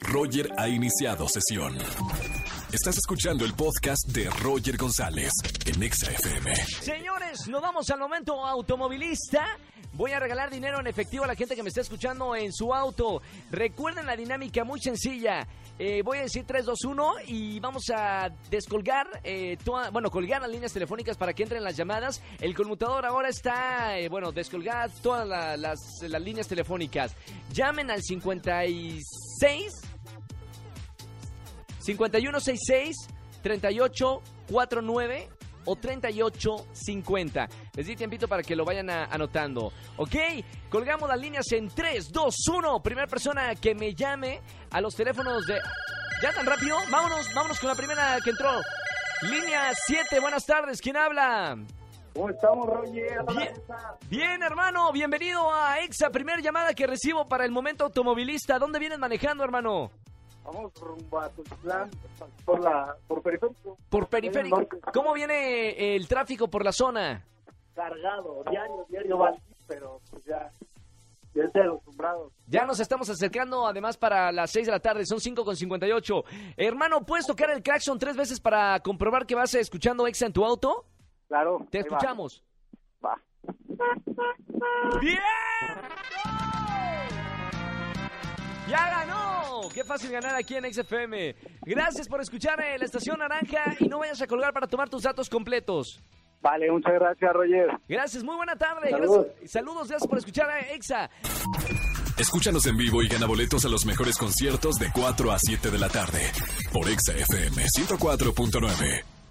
Roger ha iniciado sesión. Estás escuchando el podcast de Roger González en Exa FM. Señores, nos vamos al momento automovilista. Voy a regalar dinero en efectivo a la gente que me está escuchando en su auto. Recuerden la dinámica muy sencilla. Eh, voy a decir 3, 2, 1 y vamos a descolgar, eh, bueno, colgar las líneas telefónicas para que entren las llamadas. El conmutador ahora está, eh, bueno, descolgar todas la- las, las líneas telefónicas. Llamen al 56 5166 3849 o 3850. Les di tiempito para que lo vayan a- anotando. ¿Ok? Colgamos las líneas en 3, 2, 1. Primera persona que me llame a los teléfonos de... ¿Ya tan rápido? Vámonos, vámonos con la primera que entró. Línea 7, buenas tardes. ¿Quién habla? ¿Cómo estamos, Roger? Bien. Hermano. Bienvenido a EXA. Primera llamada que recibo para el momento automovilista. ¿Dónde vienes manejando, hermano? Vamos rumbo a Tuxtlan por la por periférico. Por periférico. ¿Cómo viene el tráfico por la zona? Cargado, diario, diario va pero pues ya, ya. Ya nos estamos acercando, además, para las 6 de la tarde, son 5 con 58. Hermano, ¿puedes tocar el claxon tres veces para comprobar que vas escuchando Exa en tu auto? Claro. Te va. escuchamos. Va. ¡Bien! ¡Ya ganó! ¡Qué fácil ganar aquí en XFM! Gracias por escuchar eh, la Estación Naranja y no vayas a colgar para tomar tus datos completos. Vale, muchas gracias, Roger. Gracias, muy buena tarde. Saludos. Gracias, saludos, gracias por escuchar a Exa. Escúchanos en vivo y gana boletos a los mejores conciertos de 4 a 7 de la tarde por Exa FM 104.9.